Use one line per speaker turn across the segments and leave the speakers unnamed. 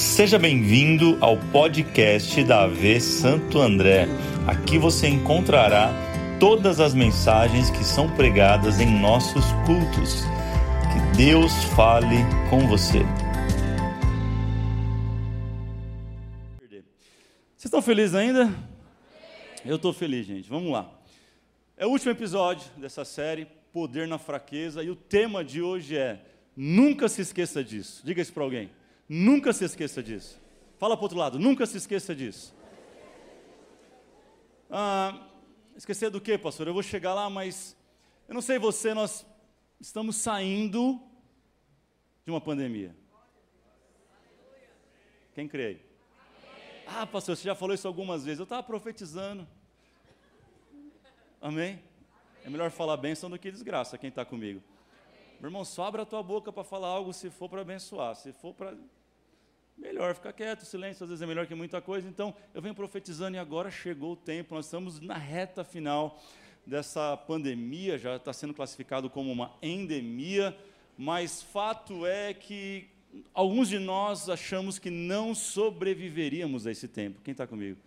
Seja bem-vindo ao podcast da AV Santo André. Aqui você encontrará todas as mensagens que são pregadas em nossos cultos. Que Deus fale com você. Vocês estão felizes ainda? Eu estou feliz, gente. Vamos lá. É o último episódio dessa série, Poder na Fraqueza, e o tema de hoje é Nunca se esqueça disso. Diga isso para alguém. Nunca se esqueça disso. Fala para o outro lado, nunca se esqueça disso. Ah, esquecer do que, pastor? Eu vou chegar lá, mas eu não sei você, nós estamos saindo de uma pandemia. Quem crê? Ah, pastor, você já falou isso algumas vezes. Eu estava profetizando. Amém? É melhor falar bênção do que desgraça, quem está comigo. Meu irmão, só a tua boca para falar algo se for para abençoar. Se for para melhor ficar quieto, silêncio às vezes é melhor que muita coisa. Então, eu venho profetizando e agora chegou o tempo, nós estamos na reta final dessa pandemia, já está sendo classificado como uma endemia, mas fato é que alguns de nós achamos que não sobreviveríamos a esse tempo. Quem está comigo?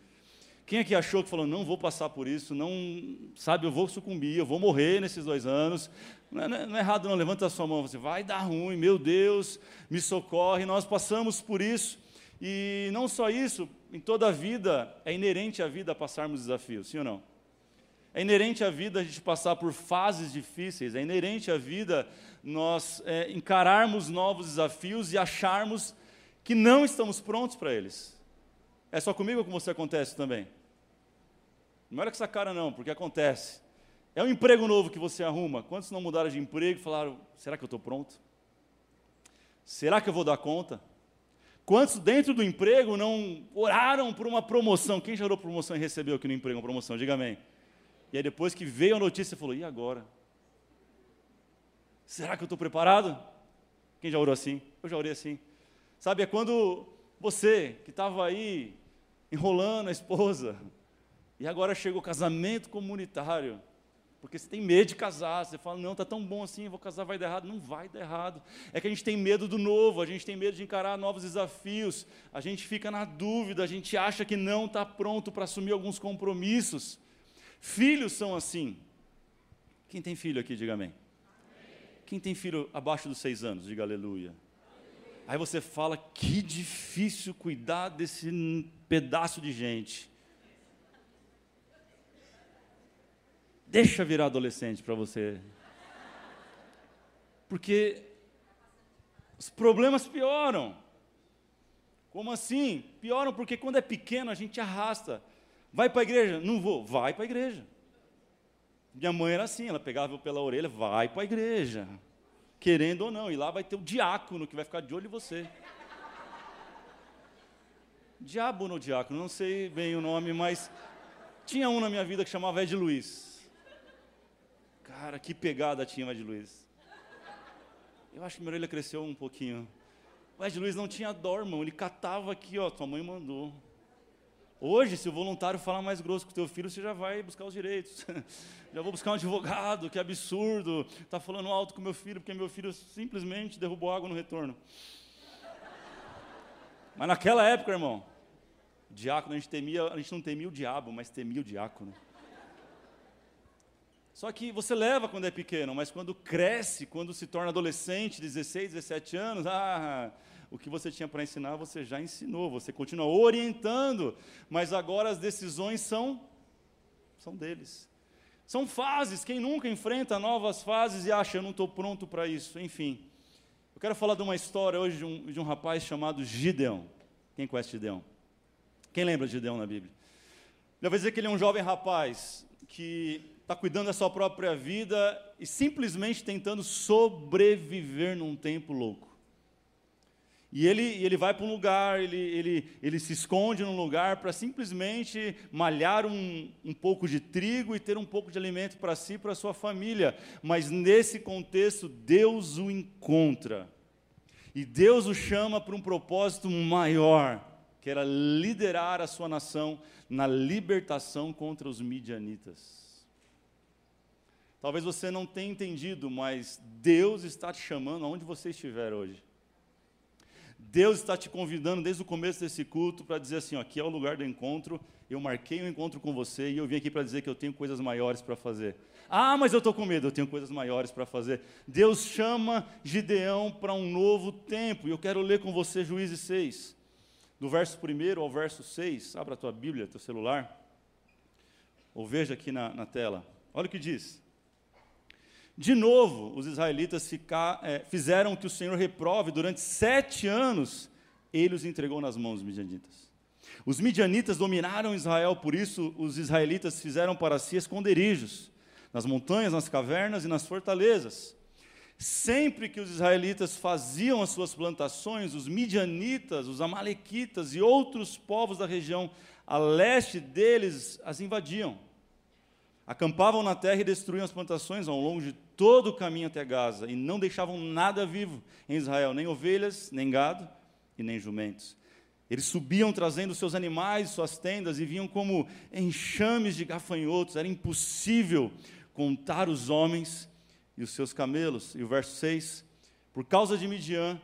Quem aqui achou que falou, não vou passar por isso, não, sabe, eu vou sucumbir, eu vou morrer nesses dois anos? Não é, não é errado, não, levanta a sua mão, você vai dar ruim, meu Deus, me socorre. Nós passamos por isso, e não só isso, em toda a vida, é inerente à vida passarmos desafios, sim ou não? É inerente à vida a gente passar por fases difíceis, é inerente à vida nós é, encararmos novos desafios e acharmos que não estamos prontos para eles. É só comigo ou com você acontece também? Não olha com essa cara não, porque acontece. É um emprego novo que você arruma. Quantos não mudaram de emprego e falaram: será que eu estou pronto? Será que eu vou dar conta? Quantos dentro do emprego não oraram por uma promoção? Quem já orou por promoção e recebeu aqui no emprego uma promoção? Diga amém. E aí depois que veio a notícia, falou: e agora? Será que eu estou preparado? Quem já orou assim? Eu já orei assim. Sabe, é quando você que estava aí enrolando a esposa, e agora chega o casamento comunitário, porque você tem medo de casar, você fala, não, está tão bom assim, vou casar, vai dar errado. Não vai dar errado. É que a gente tem medo do novo, a gente tem medo de encarar novos desafios, a gente fica na dúvida, a gente acha que não está pronto para assumir alguns compromissos. Filhos são assim. Quem tem filho aqui, diga amém. Quem tem filho abaixo dos seis anos, diga aleluia. Aí você fala, que difícil cuidar desse pedaço de gente. Deixa virar adolescente para você. Porque os problemas pioram. Como assim? Pioram porque quando é pequeno a gente arrasta. Vai para a igreja? Não vou. Vai para a igreja. Minha mãe era assim, ela pegava pela orelha, vai para a igreja. Querendo ou não. E lá vai ter o diácono que vai ficar de olho em você. Diabo no diácono, não sei bem o nome, mas tinha um na minha vida que chamava Ed Luiz. Cara, que pegada tinha o Ed Luiz. Eu acho que minha orelha cresceu um pouquinho. O Ed Luiz não tinha dó, irmão. Ele catava aqui, ó, tua mãe mandou. Hoje, se o voluntário falar mais grosso com o teu filho, você já vai buscar os direitos. já vou buscar um advogado, que absurdo. Está falando alto com meu filho, porque meu filho simplesmente derrubou água no retorno. Mas naquela época, irmão, diácono, a gente, temia, a gente não temia o diabo, mas temia o diácono. Só que você leva quando é pequeno, mas quando cresce, quando se torna adolescente, 16, 17 anos, ah, o que você tinha para ensinar, você já ensinou, você continua orientando, mas agora as decisões são são deles. São fases, quem nunca enfrenta novas fases e acha, eu não estou pronto para isso, enfim. Eu quero falar de uma história hoje de um, de um rapaz chamado Gideão. Quem conhece Gideão? Quem lembra de Gideão na Bíblia? Eu vou dizer que ele é um jovem rapaz que está cuidando da sua própria vida e simplesmente tentando sobreviver num tempo louco. E ele, ele vai para um lugar, ele, ele, ele se esconde num lugar para simplesmente malhar um, um pouco de trigo e ter um pouco de alimento para si e para sua família. Mas nesse contexto, Deus o encontra. E Deus o chama para um propósito maior, que era liderar a sua nação na libertação contra os midianitas. Talvez você não tenha entendido, mas Deus está te chamando aonde você estiver hoje. Deus está te convidando desde o começo desse culto para dizer assim: ó, aqui é o lugar do encontro, eu marquei um encontro com você e eu vim aqui para dizer que eu tenho coisas maiores para fazer. Ah, mas eu estou com medo, eu tenho coisas maiores para fazer. Deus chama Gideão para um novo tempo, e eu quero ler com você Juízes 6, do verso 1 ao verso 6. Abra a tua Bíblia, teu celular, ou veja aqui na, na tela. Olha o que diz. De novo, os israelitas ficar, é, fizeram que o Senhor reprove durante sete anos, ele os entregou nas mãos dos midianitas. Os midianitas dominaram Israel, por isso os israelitas fizeram para si esconderijos, nas montanhas, nas cavernas e nas fortalezas. Sempre que os israelitas faziam as suas plantações, os midianitas, os amalequitas e outros povos da região a leste deles as invadiam. Acampavam na terra e destruíam as plantações ao longo de todo o caminho até Gaza, e não deixavam nada vivo em Israel, nem ovelhas, nem gado e nem jumentos. Eles subiam trazendo seus animais, suas tendas, e vinham como enxames de gafanhotos. Era impossível contar os homens e os seus camelos. E o verso 6: Por causa de Midian,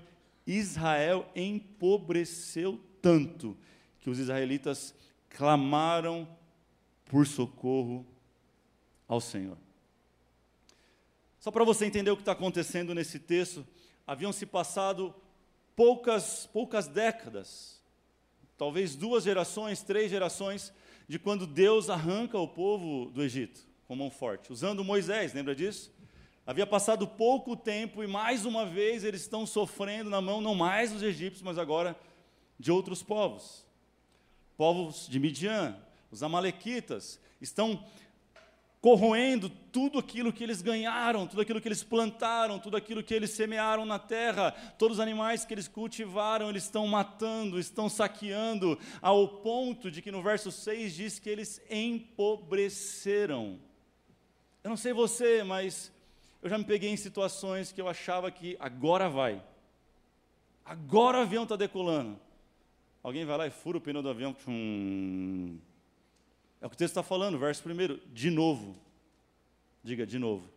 Israel empobreceu tanto que os israelitas clamaram por socorro ao Senhor. Só para você entender o que está acontecendo nesse texto, haviam se passado poucas, poucas décadas, talvez duas gerações, três gerações, de quando Deus arranca o povo do Egito com mão forte, usando Moisés, lembra disso? Havia passado pouco tempo e mais uma vez eles estão sofrendo na mão não mais dos egípcios, mas agora de outros povos. Povos de Midian, os amalequitas, estão corroendo tudo aquilo que eles ganharam, tudo aquilo que eles plantaram, tudo aquilo que eles semearam na terra, todos os animais que eles cultivaram, eles estão matando, estão saqueando, ao ponto de que no verso 6 diz que eles empobreceram. Eu não sei você, mas eu já me peguei em situações que eu achava que agora vai. Agora o avião está decolando. Alguém vai lá e fura o pneu do avião. Hum, é o que o texto está falando, verso primeiro, de novo. Diga de novo.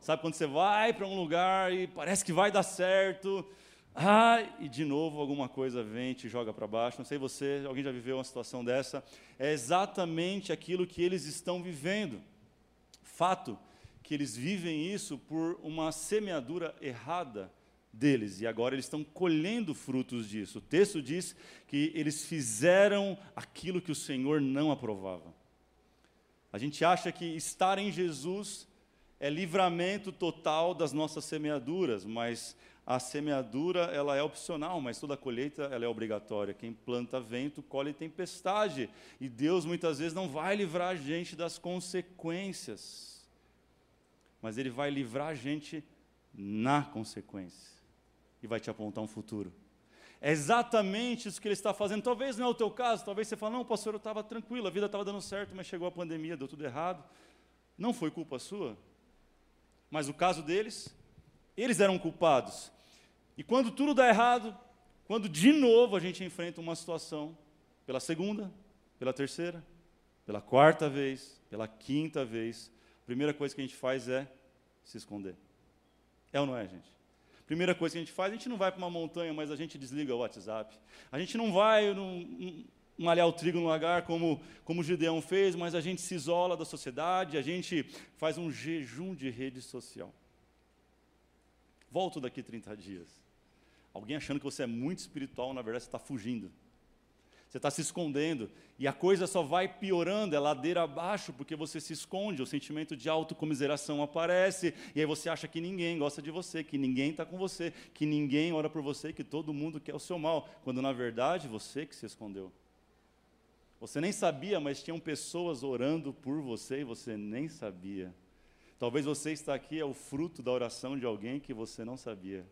Sabe quando você vai para um lugar e parece que vai dar certo, ah, e de novo alguma coisa vem te joga para baixo. Não sei você, alguém já viveu uma situação dessa? É exatamente aquilo que eles estão vivendo. Fato que eles vivem isso por uma semeadura errada deles e agora eles estão colhendo frutos disso. O texto diz que eles fizeram aquilo que o Senhor não aprovava. A gente acha que estar em Jesus é livramento total das nossas semeaduras, mas a semeadura ela é opcional, mas toda colheita ela é obrigatória. Quem planta vento colhe tempestade, e Deus muitas vezes não vai livrar a gente das consequências, mas Ele vai livrar a gente na consequência e vai te apontar um futuro. É exatamente isso que ele está fazendo. Talvez não é o teu caso, talvez você fale, não, pastor, eu estava tranquilo, a vida estava dando certo, mas chegou a pandemia, deu tudo errado. Não foi culpa sua. Mas o caso deles, eles eram culpados. E quando tudo dá errado, quando de novo a gente enfrenta uma situação, pela segunda, pela terceira, pela quarta vez, pela quinta vez, a primeira coisa que a gente faz é se esconder. É ou não é, gente? Primeira coisa que a gente faz, a gente não vai para uma montanha, mas a gente desliga o WhatsApp. A gente não vai num, malhar o trigo no lagar como, como o Gideão fez, mas a gente se isola da sociedade, a gente faz um jejum de rede social. Volto daqui 30 dias. Alguém achando que você é muito espiritual, na verdade você está fugindo você está se escondendo, e a coisa só vai piorando, é ladeira abaixo, porque você se esconde, o sentimento de autocomiseração aparece, e aí você acha que ninguém gosta de você, que ninguém está com você, que ninguém ora por você, que todo mundo quer o seu mal, quando na verdade você que se escondeu. Você nem sabia, mas tinham pessoas orando por você e você nem sabia. Talvez você está aqui é o fruto da oração de alguém que você não sabia.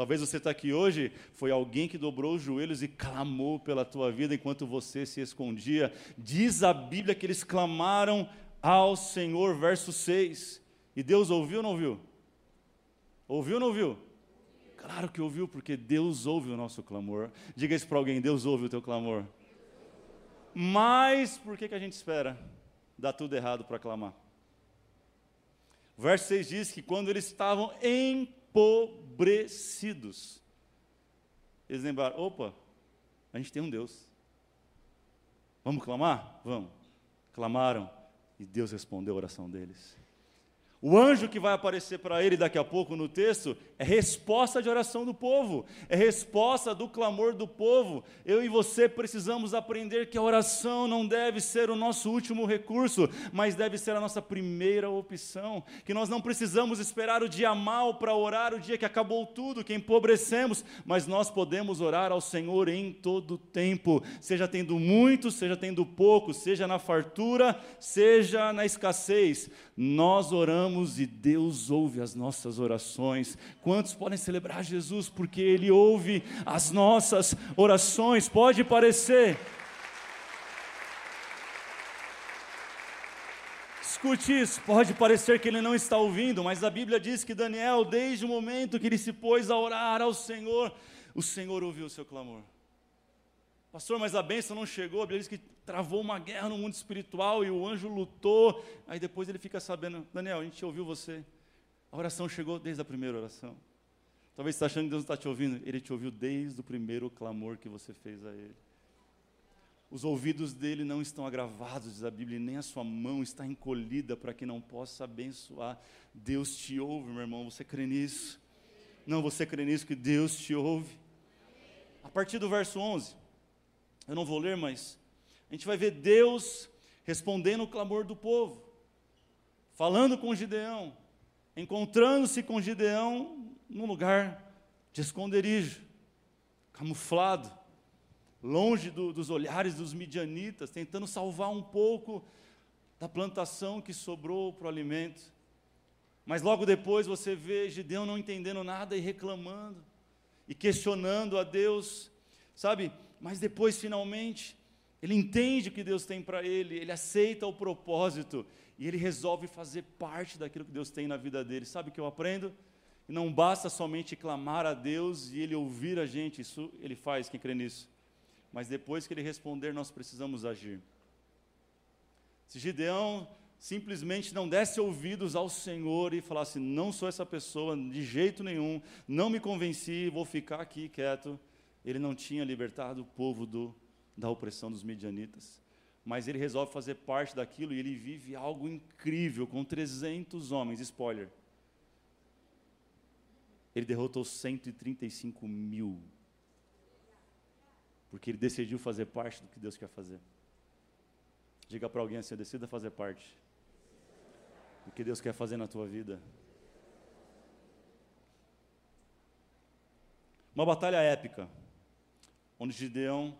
Talvez você está aqui hoje, foi alguém que dobrou os joelhos e clamou pela tua vida enquanto você se escondia. Diz a Bíblia que eles clamaram ao Senhor, verso 6. E Deus ouviu ou não ouviu? Ouviu ou não ouviu? Claro que ouviu, porque Deus ouve o nosso clamor. Diga isso para alguém: Deus ouve o teu clamor. Mas por que, que a gente espera? Dá tudo errado para clamar. O verso 6 diz que quando eles estavam em empobrecidos. eles lembraram: opa, a gente tem um Deus. Vamos clamar? Vamos. Clamaram e Deus respondeu a oração deles. O anjo que vai aparecer para ele daqui a pouco no texto é resposta de oração do povo, é resposta do clamor do povo. Eu e você precisamos aprender que a oração não deve ser o nosso último recurso, mas deve ser a nossa primeira opção. Que nós não precisamos esperar o dia mal para orar, o dia que acabou tudo, que empobrecemos, mas nós podemos orar ao Senhor em todo tempo, seja tendo muito, seja tendo pouco, seja na fartura, seja na escassez. Nós oramos e Deus ouve as nossas orações. Quantos podem celebrar Jesus porque Ele ouve as nossas orações? Pode parecer. Escute isso, pode parecer que ele não está ouvindo, mas a Bíblia diz que Daniel, desde o momento que ele se pôs a orar ao Senhor, o Senhor ouviu o seu clamor. Pastor, mas a bênção não chegou. A Bíblia diz que travou uma guerra no mundo espiritual e o anjo lutou. Aí depois ele fica sabendo: Daniel, a gente ouviu você. A oração chegou desde a primeira oração. Talvez você está achando que Deus não está te ouvindo. Ele te ouviu desde o primeiro clamor que você fez a Ele. Os ouvidos dele não estão agravados, diz a Bíblia, nem a sua mão está encolhida para que não possa abençoar. Deus te ouve, meu irmão. Você crê nisso? Não, você crê nisso que Deus te ouve? A partir do verso 11. Eu não vou ler, mas a gente vai ver Deus respondendo o clamor do povo, falando com Gideão, encontrando-se com Gideão num lugar de esconderijo, camuflado, longe do, dos olhares dos midianitas, tentando salvar um pouco da plantação que sobrou para o alimento. Mas logo depois você vê Gideão não entendendo nada e reclamando, e questionando a Deus, sabe? Mas depois finalmente ele entende o que Deus tem para ele, ele aceita o propósito e ele resolve fazer parte daquilo que Deus tem na vida dele. Sabe o que eu aprendo? E não basta somente clamar a Deus e ele ouvir a gente, isso ele faz, quem crê nisso. Mas depois que ele responder, nós precisamos agir. Se Gideão simplesmente não desse ouvidos ao Senhor e falasse: Não sou essa pessoa de jeito nenhum, não me convenci, vou ficar aqui quieto ele não tinha libertado o povo do, da opressão dos medianitas. Mas ele resolve fazer parte daquilo e ele vive algo incrível com 300 homens. Spoiler. Ele derrotou 135 mil. Porque ele decidiu fazer parte do que Deus quer fazer. Diga para alguém assim: decida fazer parte do que Deus quer fazer na tua vida. Uma batalha épica onde Gideão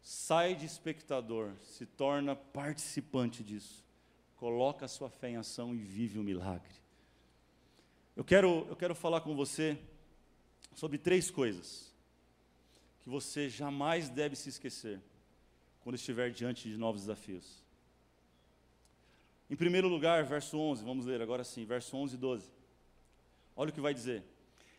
sai de espectador, se torna participante disso, coloca a sua fé em ação e vive o milagre. Eu quero, eu quero falar com você sobre três coisas que você jamais deve se esquecer quando estiver diante de novos desafios. Em primeiro lugar, verso 11, vamos ler agora sim, verso 11 e 12. Olha o que vai dizer.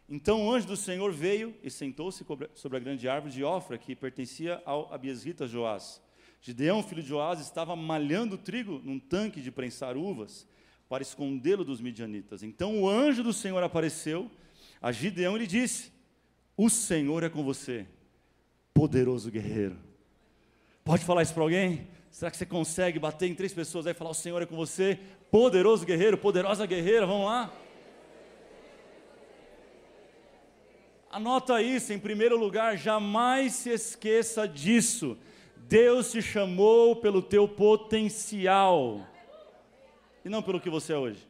Então o anjo do Senhor veio e sentou-se sobre a grande árvore de Ofra, que pertencia ao Abiesrita Joás. Gideão, filho de Joás, estava malhando trigo num tanque de prensar uvas, para escondê-lo dos midianitas. Então o anjo do Senhor apareceu a Gideão e lhe disse: O Senhor é com você, poderoso guerreiro. Pode falar isso para alguém? Será que você consegue bater em três pessoas aí e falar: O Senhor é com você, poderoso guerreiro, poderosa guerreira? Vamos lá? Anota isso em primeiro lugar, jamais se esqueça disso. Deus te chamou pelo teu potencial e não pelo que você é hoje.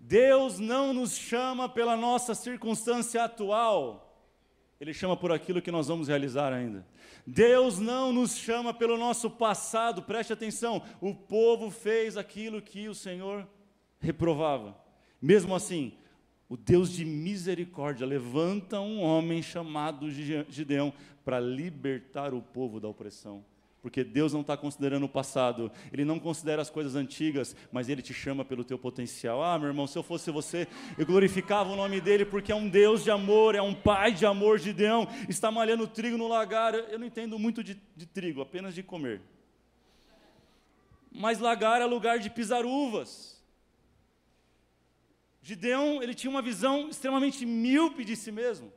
Deus não nos chama pela nossa circunstância atual, Ele chama por aquilo que nós vamos realizar ainda. Deus não nos chama pelo nosso passado, preste atenção, o povo fez aquilo que o Senhor reprovava. Mesmo assim, o Deus de misericórdia levanta um homem chamado Gideão para libertar o povo da opressão. Porque Deus não está considerando o passado, Ele não considera as coisas antigas, mas Ele te chama pelo teu potencial. Ah, meu irmão, se eu fosse você, eu glorificava o nome dEle, porque é um Deus de amor, é um Pai de amor, Gideão, está malhando trigo no lagar. Eu não entendo muito de, de trigo, apenas de comer. Mas lagar é lugar de pisar uvas. Gideão, ele tinha uma visão extremamente míope de si mesmo.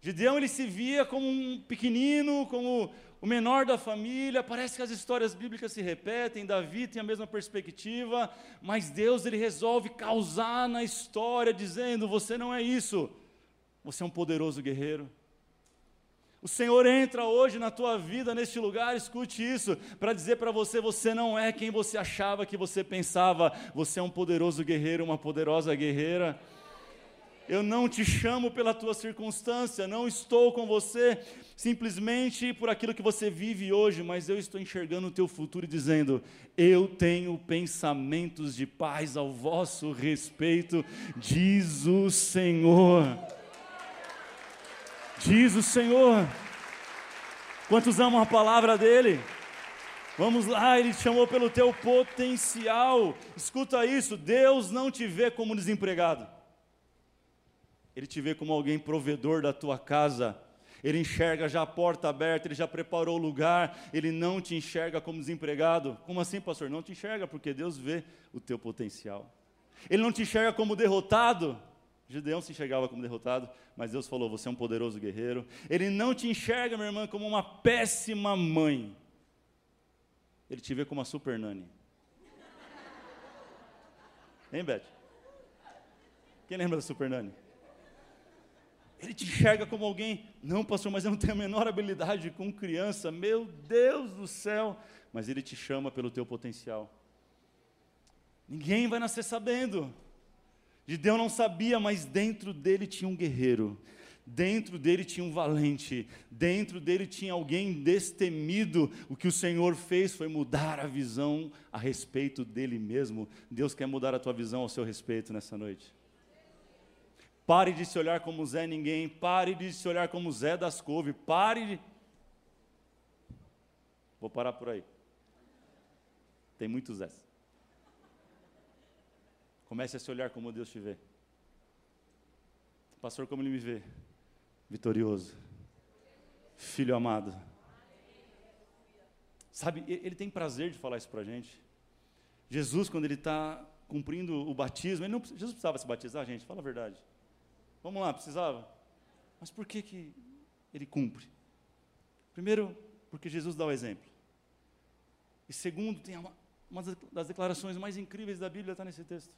Gideão ele se via como um pequenino, como o menor da família. Parece que as histórias bíblicas se repetem. Davi tem a mesma perspectiva, mas Deus ele resolve causar na história, dizendo: você não é isso. Você é um poderoso guerreiro. O Senhor entra hoje na tua vida, neste lugar, escute isso, para dizer para você: você não é quem você achava que você pensava, você é um poderoso guerreiro, uma poderosa guerreira. Eu não te chamo pela tua circunstância, não estou com você simplesmente por aquilo que você vive hoje, mas eu estou enxergando o teu futuro e dizendo: eu tenho pensamentos de paz ao vosso respeito, diz o Senhor. Diz o Senhor. Quantos amam a palavra dele? Vamos lá, ele te chamou pelo teu potencial. Escuta isso: Deus não te vê como desempregado, Ele te vê como alguém provedor da tua casa. Ele enxerga já a porta aberta, ele já preparou o lugar, ele não te enxerga como desempregado. Como assim, pastor? Não te enxerga, porque Deus vê o teu potencial. Ele não te enxerga como derrotado, Gideão se enxergava como derrotado, mas Deus falou: Você é um poderoso guerreiro. Ele não te enxerga, minha irmã, como uma péssima mãe. Ele te vê como uma super nani. Hein, Beth? Quem lembra da super nani? Ele te enxerga como alguém, não, pastor, mas eu não tenho a menor habilidade com criança, meu Deus do céu. Mas ele te chama pelo teu potencial. Ninguém vai nascer sabendo. Gideão não sabia, mas dentro dele tinha um guerreiro, dentro dele tinha um valente, dentro dele tinha alguém destemido. O que o Senhor fez foi mudar a visão a respeito dele mesmo. Deus quer mudar a tua visão ao seu respeito nessa noite. Pare de se olhar como Zé Ninguém, pare de se olhar como Zé das Couve, pare de. Vou parar por aí. Tem muitos Zés. Comece a se olhar como Deus te vê. Pastor, como ele me vê? Vitorioso. Filho amado. Sabe, ele tem prazer de falar isso para a gente. Jesus, quando ele está cumprindo o batismo, ele não, Jesus precisava se batizar, gente, fala a verdade. Vamos lá, precisava. Mas por que, que ele cumpre? Primeiro, porque Jesus dá o exemplo. E segundo, tem uma, uma das declarações mais incríveis da Bíblia está nesse texto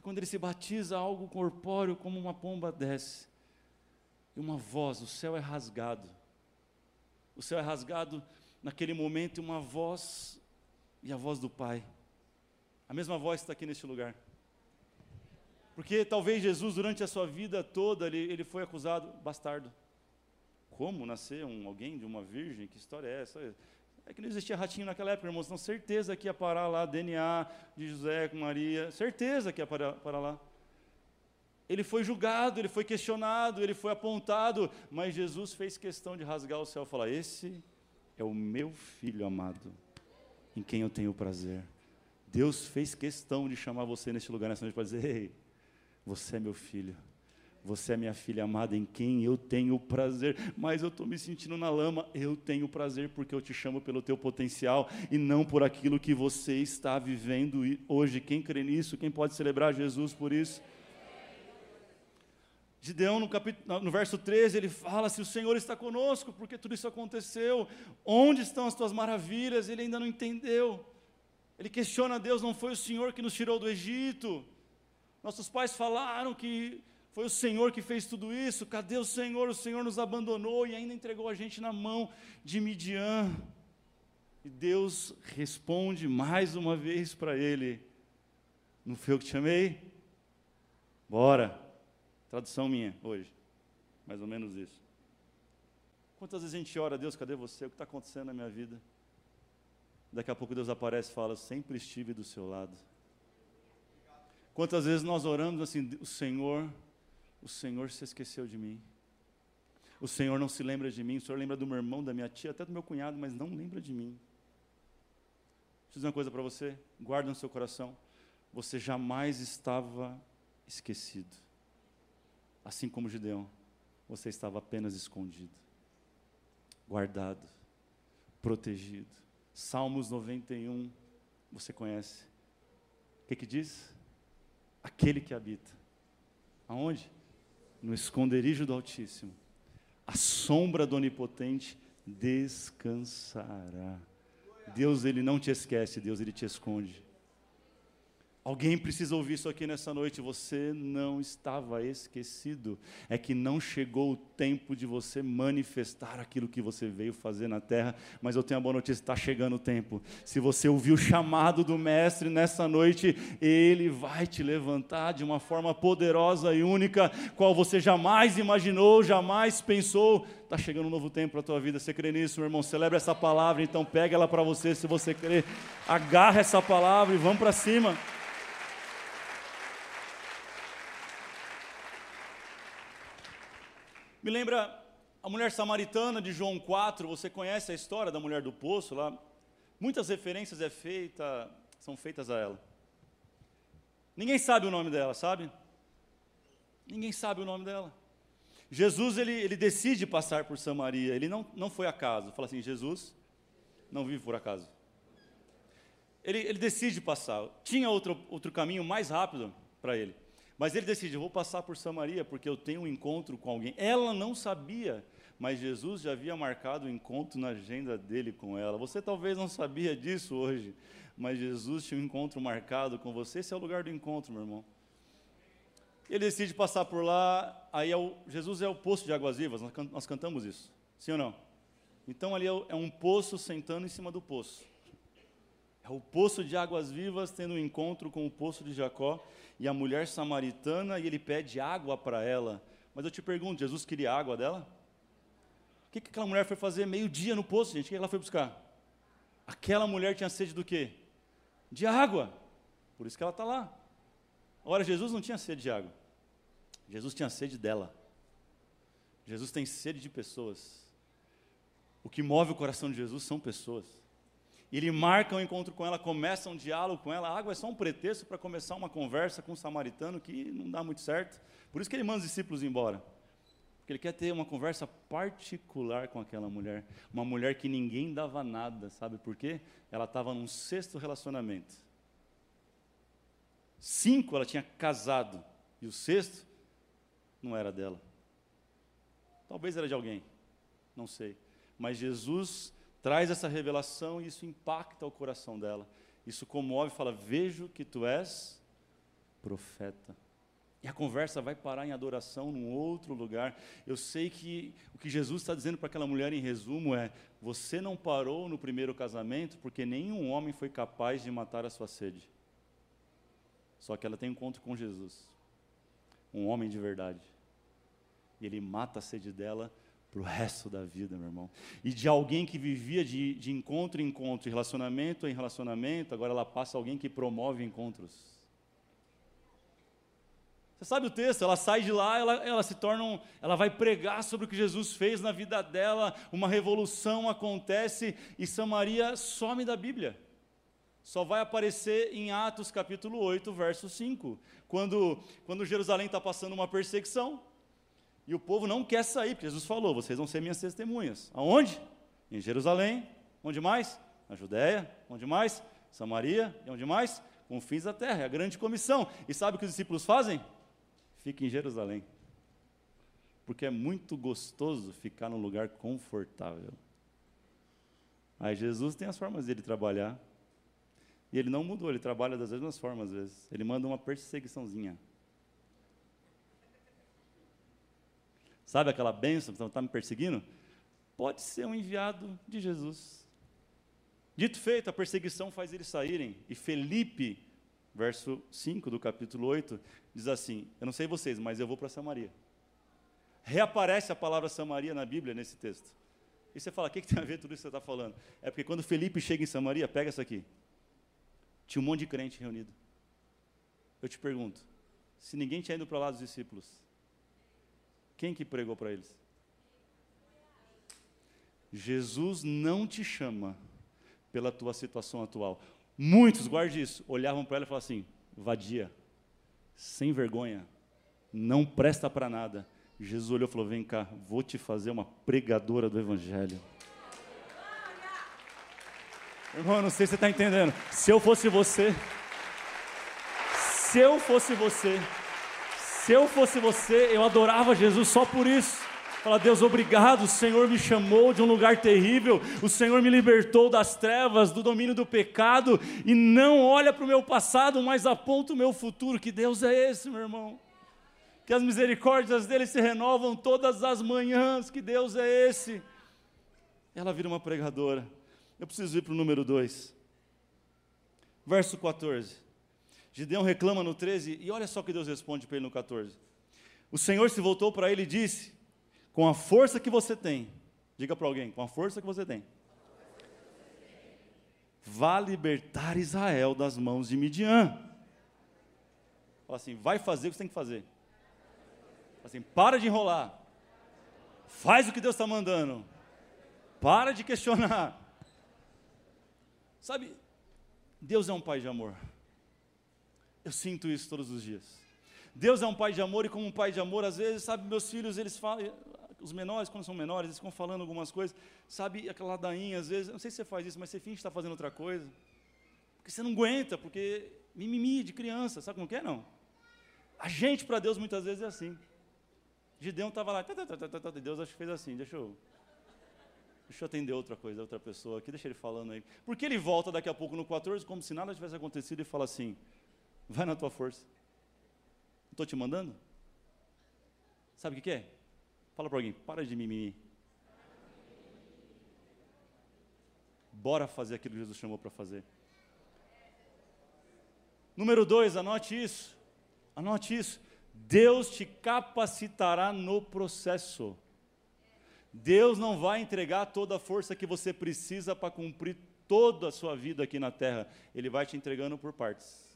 que quando ele se batiza, algo corpóreo como uma pomba desce. E uma voz, o céu é rasgado. O céu é rasgado naquele momento e uma voz, e a voz do Pai. A mesma voz está aqui neste lugar. Porque talvez Jesus, durante a sua vida toda, ele, ele foi acusado bastardo. Como nascer um, alguém de uma virgem? Que história é essa? É que não existia ratinho naquela época, irmãos. Então, certeza que ia parar lá DNA de José com Maria. Certeza que ia parar, parar lá. Ele foi julgado, ele foi questionado, ele foi apontado, mas Jesus fez questão de rasgar o céu e falar: Esse é o meu filho amado, em quem eu tenho prazer. Deus fez questão de chamar você neste lugar nessa noite para dizer: Ei, você é meu filho. Você é minha filha amada em quem eu tenho prazer, mas eu estou me sentindo na lama. Eu tenho prazer porque eu te chamo pelo teu potencial e não por aquilo que você está vivendo hoje. Quem crê nisso? Quem pode celebrar Jesus por isso? Gideão, no, capítulo, no verso 13, ele fala: Se o Senhor está conosco, porque tudo isso aconteceu, onde estão as tuas maravilhas? Ele ainda não entendeu. Ele questiona a Deus: Não foi o Senhor que nos tirou do Egito? Nossos pais falaram que foi o Senhor que fez tudo isso. Cadê o Senhor? O Senhor nos abandonou e ainda entregou a gente na mão de Midian. E Deus responde mais uma vez para ele: Não foi eu que te chamei? Bora. Tradução minha hoje. Mais ou menos isso. Quantas vezes a gente ora, Deus, cadê você? O que está acontecendo na minha vida? Daqui a pouco Deus aparece e fala: Sempre estive do seu lado. Quantas vezes nós oramos assim, o Senhor o Senhor se esqueceu de mim. O Senhor não se lembra de mim. O Senhor lembra do meu irmão, da minha tia, até do meu cunhado, mas não lembra de mim. Deixa eu dizer uma coisa para você. Guarda no seu coração. Você jamais estava esquecido. Assim como Gideão, você estava apenas escondido, guardado, protegido. Salmos 91, você conhece. O que, que diz? Aquele que habita. Aonde? No esconderijo do Altíssimo, a sombra do Onipotente descansará. Deus, ele não te esquece, Deus, ele te esconde. Alguém precisa ouvir isso aqui nessa noite. Você não estava esquecido. É que não chegou o tempo de você manifestar aquilo que você veio fazer na terra. Mas eu tenho a boa notícia: está chegando o tempo. Se você ouviu o chamado do Mestre nessa noite, Ele vai te levantar de uma forma poderosa e única, qual você jamais imaginou, jamais pensou. Está chegando um novo tempo para a tua vida. Você crê nisso, meu irmão? Celebra essa palavra. Então, pega ela para você se você crê. Agarra essa palavra e vamos para cima. Me lembra a mulher samaritana de João 4, você conhece a história da mulher do poço lá? Muitas referências é feita, são feitas a ela. Ninguém sabe o nome dela, sabe? Ninguém sabe o nome dela. Jesus, ele, ele decide passar por Samaria, ele não, não foi acaso. Fala assim, Jesus não vive por acaso. Ele, ele decide passar. Tinha outro, outro caminho mais rápido para ele. Mas ele decide, vou passar por Samaria porque eu tenho um encontro com alguém. Ela não sabia, mas Jesus já havia marcado o um encontro na agenda dele com ela. Você talvez não sabia disso hoje, mas Jesus tinha um encontro marcado com você. Esse é o lugar do encontro, meu irmão. Ele decide passar por lá, aí é o, Jesus é o poço de águas vivas, nós, nós cantamos isso, sim ou não? Então ali é, é um poço sentando em cima do poço. É o poço de águas vivas tendo um encontro com o poço de Jacó e a mulher samaritana e ele pede água para ela. Mas eu te pergunto, Jesus queria água dela? O que, que aquela mulher foi fazer meio-dia no poço, gente? O que ela foi buscar? Aquela mulher tinha sede do quê? De água. Por isso que ela está lá. Ora, Jesus não tinha sede de água. Jesus tinha sede dela. Jesus tem sede de pessoas. O que move o coração de Jesus são pessoas. Ele marca um encontro com ela, começa um diálogo com ela. A água é só um pretexto para começar uma conversa com um samaritano que não dá muito certo. Por isso que ele manda os discípulos embora. Porque ele quer ter uma conversa particular com aquela mulher. Uma mulher que ninguém dava nada, sabe por quê? Ela estava num sexto relacionamento. Cinco ela tinha casado. E o sexto não era dela. Talvez era de alguém. Não sei. Mas Jesus traz essa revelação e isso impacta o coração dela. Isso comove fala: Vejo que tu és profeta. E a conversa vai parar em adoração num outro lugar. Eu sei que o que Jesus está dizendo para aquela mulher, em resumo, é: Você não parou no primeiro casamento porque nenhum homem foi capaz de matar a sua sede. Só que ela tem encontro com Jesus, um homem de verdade. E ele mata a sede dela para o resto da vida, meu irmão. E de alguém que vivia de, de encontro em encontro, de relacionamento em relacionamento, agora ela passa a alguém que promove encontros. Você sabe o texto? Ela sai de lá, ela, ela se torna, um, ela vai pregar sobre o que Jesus fez na vida dela, uma revolução acontece e Samaria some da Bíblia. Só vai aparecer em Atos capítulo 8, verso 5, quando, quando Jerusalém está passando uma perseguição, e o povo não quer sair, porque Jesus falou: vocês vão ser minhas testemunhas. Aonde? Em Jerusalém. Onde mais? Na Judéia. Onde mais? Samaria. E onde mais? Confins da terra. É a grande comissão. E sabe o que os discípulos fazem? Fiquem em Jerusalém. Porque é muito gostoso ficar num lugar confortável. Aí Jesus tem as formas dele trabalhar. E ele não mudou, ele trabalha das mesmas formas às vezes. Ele manda uma perseguiçãozinha. Sabe aquela bênção que está me perseguindo? Pode ser um enviado de Jesus. Dito feito, a perseguição faz eles saírem. E Felipe, verso 5 do capítulo 8, diz assim: Eu não sei vocês, mas eu vou para Samaria. Reaparece a palavra Samaria na Bíblia nesse texto. E você fala: o que, que tem a ver tudo isso que você está falando? É porque quando Felipe chega em Samaria, pega isso aqui. Tinha um monte de crente reunido. Eu te pergunto: se ninguém tinha ido para lá dos discípulos, quem que pregou para eles? Jesus não te chama pela tua situação atual. Muitos, guarde isso, olhavam para ela e falavam assim: vadia, sem vergonha, não presta para nada. Jesus olhou e falou: vem cá, vou te fazer uma pregadora do Evangelho. Irmão, não sei se você está entendendo. Se eu fosse você, se eu fosse você, Se eu fosse você, eu adorava Jesus só por isso. Fala, Deus, obrigado, o Senhor me chamou de um lugar terrível, o Senhor me libertou das trevas, do domínio do pecado, e não olha para o meu passado, mas aponta o meu futuro. Que Deus é esse, meu irmão? Que as misericórdias dele se renovam todas as manhãs, que Deus é esse? Ela vira uma pregadora. Eu preciso ir para o número 2. Verso 14. Gideão reclama no 13, e olha só que Deus responde para ele no 14. O Senhor se voltou para ele e disse: com a força que você tem, diga para alguém, com a força que você tem, vá libertar Israel das mãos de Midian. Fala assim, vai fazer o que você tem que fazer. Fala assim, para de enrolar. Faz o que Deus está mandando. Para de questionar. Sabe, Deus é um pai de amor. Eu sinto isso todos os dias. Deus é um pai de amor e como um pai de amor, às vezes, sabe, meus filhos, eles falam, os menores, quando são menores, eles ficam falando algumas coisas, sabe, aquela ladainha, às vezes, não sei se você faz isso, mas você finge que está fazendo outra coisa, porque você não aguenta, porque mimimi de criança, sabe como que é, não? A gente, para Deus, muitas vezes é assim. Gideão estava lá, tá, tá, tá, Deus acho que fez assim, deixa eu, deixa eu atender outra coisa, outra pessoa aqui, deixa ele falando aí. Porque ele volta daqui a pouco no 14, como se nada tivesse acontecido, e fala assim, vai na tua força. Estou te mandando? Sabe o que, que é? Fala para alguém, para de mimimi. Bora fazer aquilo que Jesus chamou para fazer. Número dois, anote isso. Anote isso. Deus te capacitará no processo. Deus não vai entregar toda a força que você precisa para cumprir toda a sua vida aqui na terra. Ele vai te entregando por partes.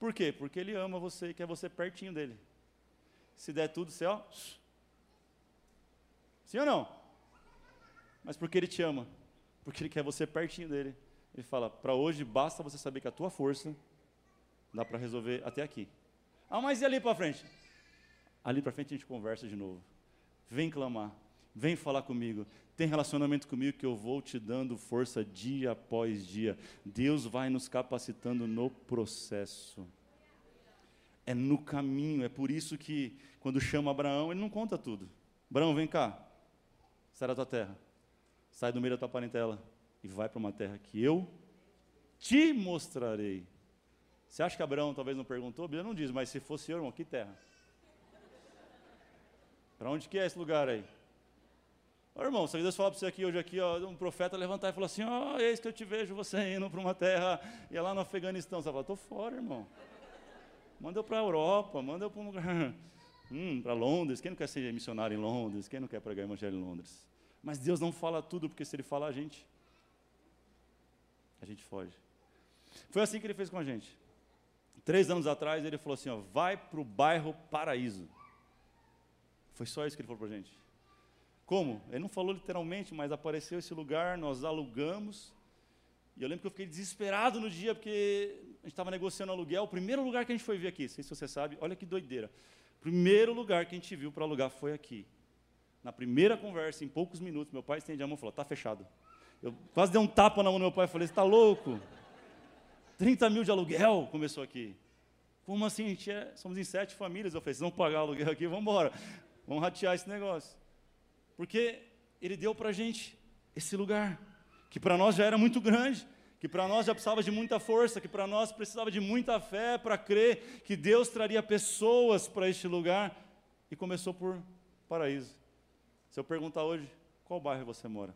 Por quê? Porque Ele ama você e quer você pertinho dele. Se der tudo, você, ó. Sim ou não? Mas porque Ele te ama. Porque Ele quer você pertinho dele. Ele fala: para hoje basta você saber que a tua força dá para resolver até aqui. Ah, mas e ali para frente? Ali para frente a gente conversa de novo. Vem clamar, vem falar comigo, tem relacionamento comigo que eu vou te dando força dia após dia. Deus vai nos capacitando no processo é no caminho. É por isso que, quando chama Abraão, ele não conta tudo. Abraão, vem cá, sai da tua terra, sai do meio da tua parentela e vai para uma terra que eu te mostrarei. Você acha que Abraão talvez não perguntou? Bíblia não diz, mas se fosse eu, irmão, que terra? Para onde que é esse lugar aí? Ô, irmão, se Deus falar para você aqui hoje aqui, ó, um profeta levantar e falar assim, ó, oh, eis que eu te vejo você indo para uma terra, e é lá no Afeganistão. Você vai falar, estou fora, irmão. Manda eu para a Europa, manda eu para um lugar. Hum, para Londres. Quem não quer ser missionário em Londres? Quem não quer pregar evangelho em Londres? Mas Deus não fala tudo, porque se Ele falar, a gente. A gente foge. Foi assim que Ele fez com a gente. Três anos atrás, Ele falou assim: ó, vai para o bairro Paraíso. Foi só isso que Ele falou para a gente. Como? Ele não falou literalmente, mas apareceu esse lugar, nós alugamos. E eu lembro que eu fiquei desesperado no dia, porque a gente estava negociando aluguel, o primeiro lugar que a gente foi ver aqui, não sei se você sabe, olha que doideira. O primeiro lugar que a gente viu para alugar foi aqui. Na primeira conversa, em poucos minutos, meu pai estende a mão e falou: está fechado. Eu quase dei um tapa na mão do meu pai e falei: você está louco? 30 mil de aluguel começou aqui. Como assim? A gente é, somos em sete famílias. Eu falei: vocês vão pagar aluguel aqui, vamos embora. Vamos ratear esse negócio. Porque ele deu para a gente esse lugar, que para nós já era muito grande que para nós já precisava de muita força, que para nós precisava de muita fé para crer que Deus traria pessoas para este lugar. E começou por Paraíso. Se eu perguntar hoje, qual bairro você mora?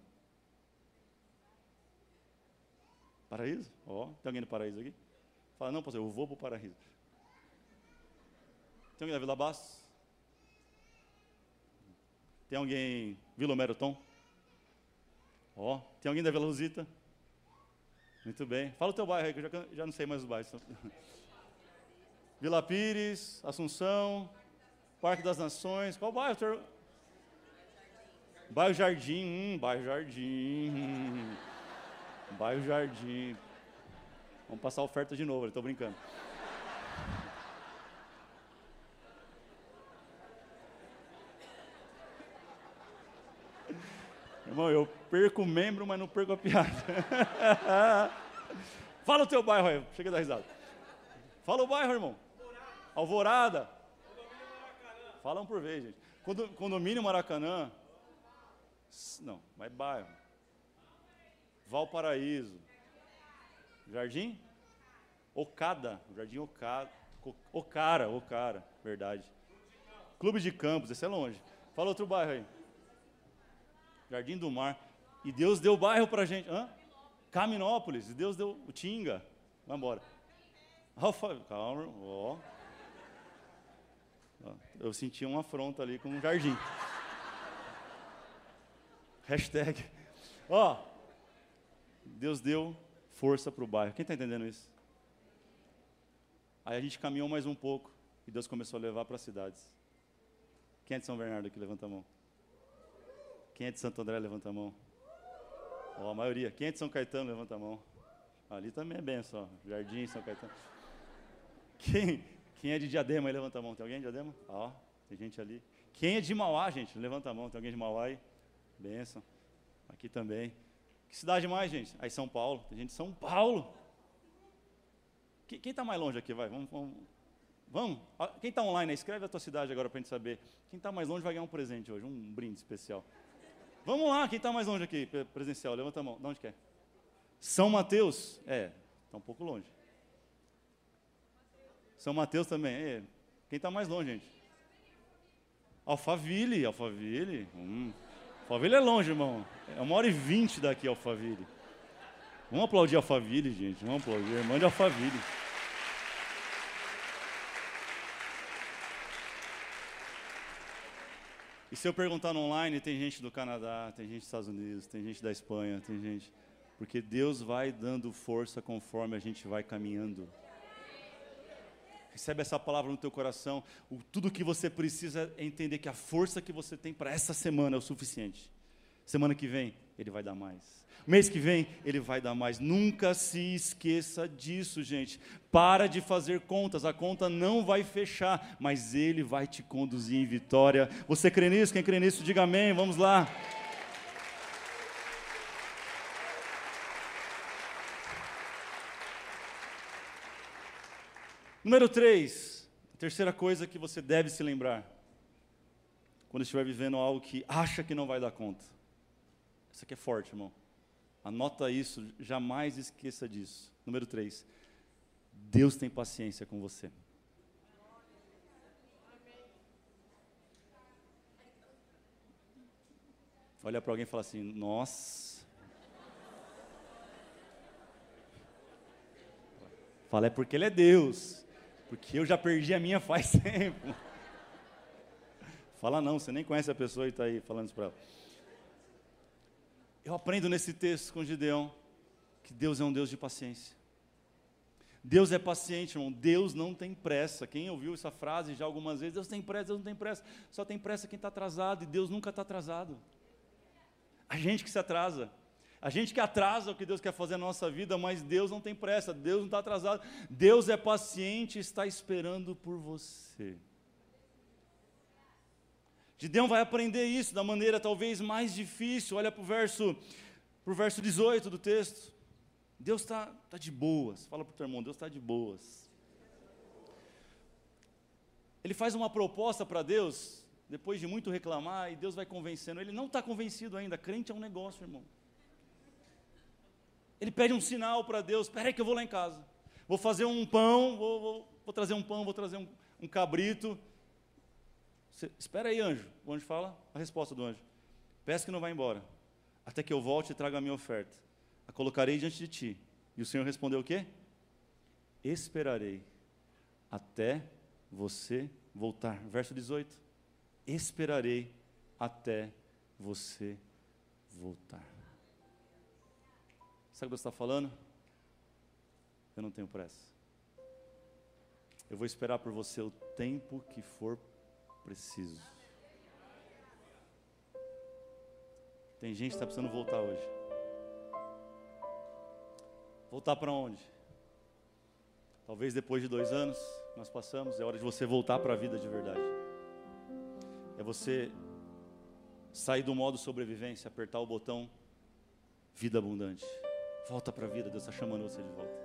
Paraíso? Ó, oh, tem alguém do Paraíso aqui? Fala, não, pastor, eu vou para o Paraíso. Tem alguém da Vila Bastos? Tem alguém Vila Homero Tom? Ó, oh, tem alguém da Vila Rosita? Muito bem. Fala o teu bairro aí, que eu já, já não sei mais os bairros. Vila Pires, Assunção, Parque das Nações. Qual bairro? Teu... Bairro Jardim. Hum, bairro Jardim. Bairro Jardim. Vamos passar a oferta de novo, estou brincando. Irmão, eu perco o membro, mas não perco a piada. Fala o teu bairro aí, chega da risada. Fala o bairro, irmão. Alvorada. Fala um por vez, gente. Condomínio Maracanã. Não, mas bairro. Valparaíso. Jardim? Ocada. Jardim Ocada. Ocara, Ocara, verdade. Clube de Campos, esse é longe. Fala outro bairro aí. Jardim do Mar. E Deus deu bairro pra gente. Hã? Caminópolis. E Deus deu o Tinga. Vamos embora. Alfa, calma, ó. Eu senti uma afronta ali com um jardim. Hashtag. Ó, Deus deu força para o bairro. Quem está entendendo isso? Aí a gente caminhou mais um pouco e Deus começou a levar para as cidades. Quem é de São Bernardo aqui? Levanta a mão. Quem é de Santo André? Levanta a mão. Ó, a maioria. Quem é de São Caetano? Levanta a mão. Ali também é benção, ó. Jardim, São Caetano. Quem, quem é de Diadema? Levanta a mão. Tem alguém de Diadema? Ó, tem gente ali. Quem é de Mauá, gente? Levanta a mão. Tem alguém de Mauá aí? Benção. Aqui também. Que cidade mais, gente? Aí São Paulo. Tem gente de São Paulo. Quem está mais longe aqui? Vai, vamos. Vamos. vamos? Quem está online, escreve a tua cidade agora para a gente saber. Quem está mais longe vai ganhar um presente hoje, um brinde especial. Vamos lá, quem está mais longe aqui, presencial? Levanta a mão. De onde quer? São Mateus? É, está um pouco longe. São Mateus também. É. Quem está mais longe, gente? Alphaville, Alphaville. Hum. Alphaville é longe, irmão. É uma hora e vinte daqui, Alphaville. Vamos aplaudir Alphaville, gente. Vamos aplaudir. Irmã de Alphaville. E se eu perguntar no online, tem gente do Canadá, tem gente dos Estados Unidos, tem gente da Espanha, tem gente. Porque Deus vai dando força conforme a gente vai caminhando. Recebe essa palavra no teu coração. O, tudo que você precisa é entender que a força que você tem para essa semana é o suficiente. Semana que vem, Ele vai dar mais. Mês que vem, Ele vai dar mais. Nunca se esqueça disso, gente. Para de fazer contas. A conta não vai fechar, mas Ele vai te conduzir em vitória. Você crê nisso? Quem crê nisso, diga amém. Vamos lá. Número 3, terceira coisa que você deve se lembrar quando estiver vivendo algo que acha que não vai dar conta. Isso aqui é forte, irmão. Anota isso, jamais esqueça disso. Número 3. Deus tem paciência com você. Olha para alguém e fala assim: Nossa. Fala, é porque Ele é Deus. Porque eu já perdi a minha faz tempo. Fala não, você nem conhece a pessoa e está aí falando isso para ela. Eu aprendo nesse texto com Gideão que Deus é um Deus de paciência. Deus é paciente, irmão. Deus não tem pressa. Quem ouviu essa frase já algumas vezes? Deus tem pressa, Deus não tem pressa. Só tem pressa quem está atrasado e Deus nunca está atrasado. A gente que se atrasa. A gente que atrasa o que Deus quer fazer na nossa vida, mas Deus não tem pressa, Deus não está atrasado. Deus é paciente e está esperando por você. Gideão vai aprender isso da maneira talvez mais difícil. Olha para o verso, pro verso 18 do texto. Deus está tá de boas. Fala para o teu irmão, Deus está de boas. Ele faz uma proposta para Deus, depois de muito reclamar, e Deus vai convencendo. Ele não está convencido ainda. Crente é um negócio, irmão. Ele pede um sinal para Deus: espera que eu vou lá em casa. Vou fazer um pão, vou, vou, vou trazer um pão, vou trazer um, um cabrito. Você, espera aí, anjo. O anjo fala a resposta do anjo: Peço que não vá embora, até que eu volte e traga a minha oferta. A colocarei diante de ti. E o Senhor respondeu o quê? Esperarei até você voltar. Verso 18: Esperarei até você voltar. Sabe o que você está falando? Eu não tenho pressa. Eu vou esperar por você o tempo que for preciso. Tem gente que está precisando voltar hoje. Voltar para onde? Talvez depois de dois anos nós passamos, é hora de você voltar para a vida de verdade. É você sair do modo sobrevivência, apertar o botão vida abundante. Volta para a vida, Deus está chamando você de volta.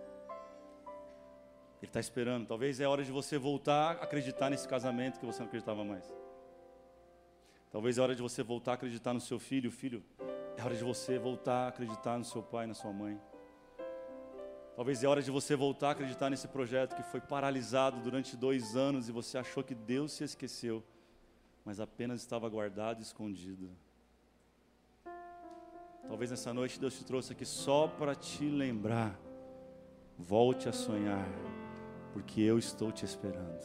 Ele está esperando. Talvez é hora de você voltar a acreditar nesse casamento que você não acreditava mais. Talvez é hora de você voltar a acreditar no seu filho. Filho, é hora de você voltar a acreditar no seu pai, na sua mãe. Talvez é hora de você voltar a acreditar nesse projeto que foi paralisado durante dois anos e você achou que Deus se esqueceu, mas apenas estava guardado e escondido. Talvez nessa noite Deus te trouxe aqui só para te lembrar. Volte a sonhar, porque eu estou te esperando.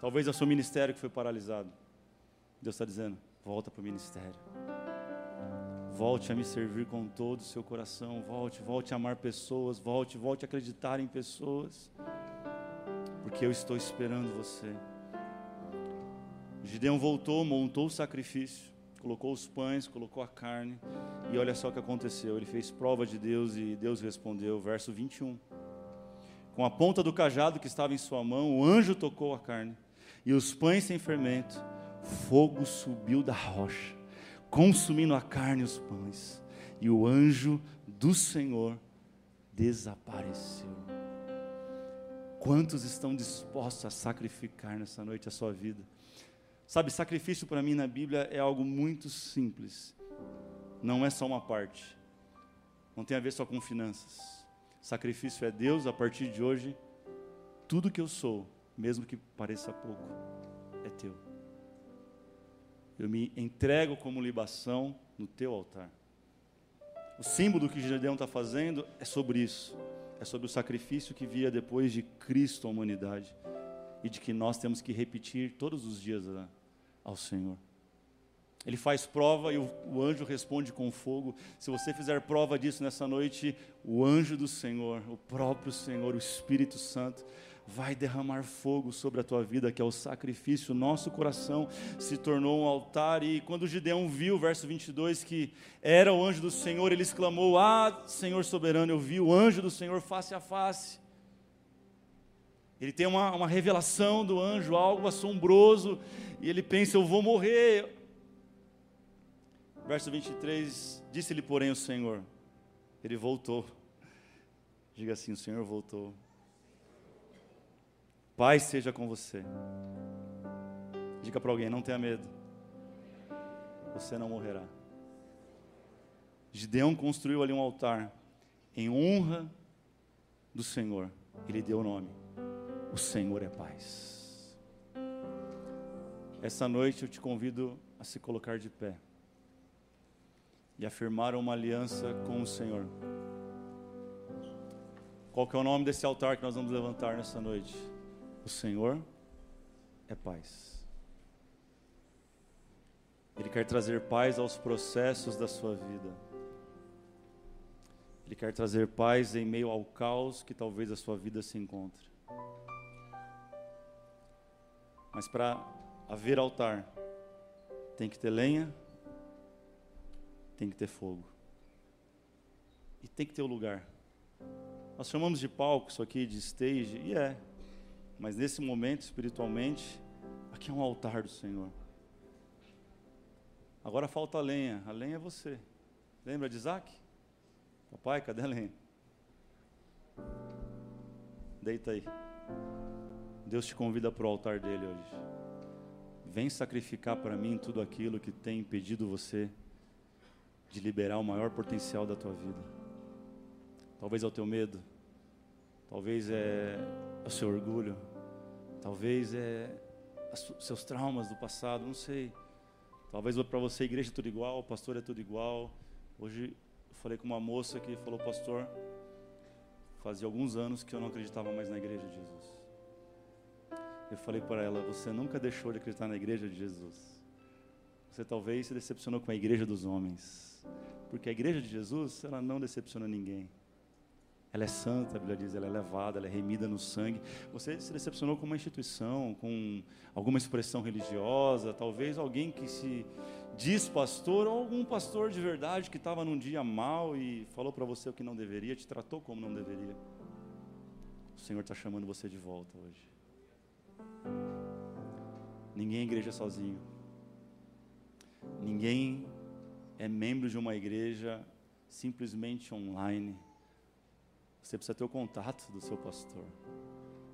Talvez é o seu ministério que foi paralisado. Deus está dizendo: volta para o ministério. Volte a me servir com todo o seu coração. Volte, volte a amar pessoas. Volte, volte a acreditar em pessoas. Porque eu estou esperando você. Gideão voltou, montou o sacrifício colocou os pães, colocou a carne, e olha só o que aconteceu. Ele fez prova de Deus e Deus respondeu, verso 21. Com a ponta do cajado que estava em sua mão, o anjo tocou a carne, e os pães sem fermento, fogo subiu da rocha, consumindo a carne e os pães, e o anjo do Senhor desapareceu. Quantos estão dispostos a sacrificar nessa noite a sua vida? Sabe, sacrifício para mim na Bíblia é algo muito simples. Não é só uma parte. Não tem a ver só com finanças. Sacrifício é Deus, a partir de hoje, tudo que eu sou, mesmo que pareça pouco, é teu. Eu me entrego como libação no teu altar. O símbolo que Gideão está fazendo é sobre isso. É sobre o sacrifício que via depois de Cristo à humanidade. E de que nós temos que repetir todos os dias ao Senhor. Ele faz prova e o, o, anjo responde com fogo. Se você fizer prova disso nessa noite, o anjo do Senhor, o próprio Senhor, o Espírito Santo, vai derramar fogo sobre a tua vida, que é o sacrifício. Nosso coração se tornou um altar. E quando Gideão viu, verso 22, que era o anjo do Senhor, ele exclamou: Ah, Senhor soberano, eu vi o anjo do Senhor face a face. Ele tem uma, uma revelação do anjo, algo assombroso e ele pensa: Eu vou morrer. Verso 23: Disse-lhe, porém, o Senhor: Ele voltou. Diga assim: O Senhor voltou. Paz seja com você. Diga para alguém: Não tenha medo. Você não morrerá. Gideão construiu ali um altar em honra do Senhor. Ele deu o nome. O Senhor é paz. Essa noite eu te convido a se colocar de pé e afirmar uma aliança com o Senhor. Qual que é o nome desse altar que nós vamos levantar nessa noite? O Senhor é paz. Ele quer trazer paz aos processos da sua vida. Ele quer trazer paz em meio ao caos que talvez a sua vida se encontre. Mas para haver altar, tem que ter lenha, tem que ter fogo. E tem que ter o um lugar. Nós chamamos de palco isso aqui, de stage, e é. Mas nesse momento, espiritualmente, aqui é um altar do Senhor. Agora falta a lenha. A lenha é você. Lembra de Isaac? Papai, cadê a lenha? Deita aí. Deus te convida para o altar dele hoje. Vem sacrificar para mim tudo aquilo que tem impedido você de liberar o maior potencial da tua vida. Talvez é o teu medo, talvez é o seu orgulho, talvez é os seus traumas do passado, não sei. Talvez para você a igreja é tudo igual, o pastor é tudo igual. Hoje eu falei com uma moça que falou, pastor, fazia alguns anos que eu não acreditava mais na igreja de Jesus. Eu falei para ela: Você nunca deixou de acreditar na igreja de Jesus. Você talvez se decepcionou com a igreja dos homens. Porque a igreja de Jesus, ela não decepciona ninguém. Ela é santa, a Bíblia diz, ela é levada, ela é remida no sangue. Você se decepcionou com uma instituição, com alguma expressão religiosa, talvez alguém que se diz pastor, ou algum pastor de verdade que estava num dia mal e falou para você o que não deveria, te tratou como não deveria. O Senhor está chamando você de volta hoje. Ninguém é igreja sozinho. Ninguém é membro de uma igreja simplesmente online. Você precisa ter o contato do seu pastor.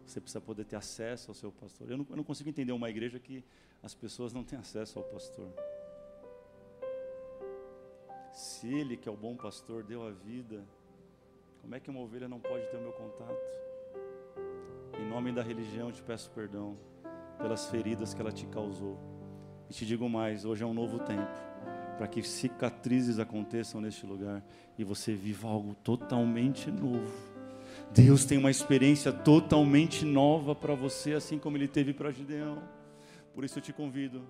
Você precisa poder ter acesso ao seu pastor. Eu não, eu não consigo entender uma igreja que as pessoas não têm acesso ao pastor. Se ele, que é o bom pastor, deu a vida, como é que uma ovelha não pode ter o meu contato? Em nome da religião, te peço perdão pelas feridas que ela te causou. E te digo mais: hoje é um novo tempo, para que cicatrizes aconteçam neste lugar e você viva algo totalmente novo. Deus tem uma experiência totalmente nova para você, assim como Ele teve para Gideão. Por isso eu te convido,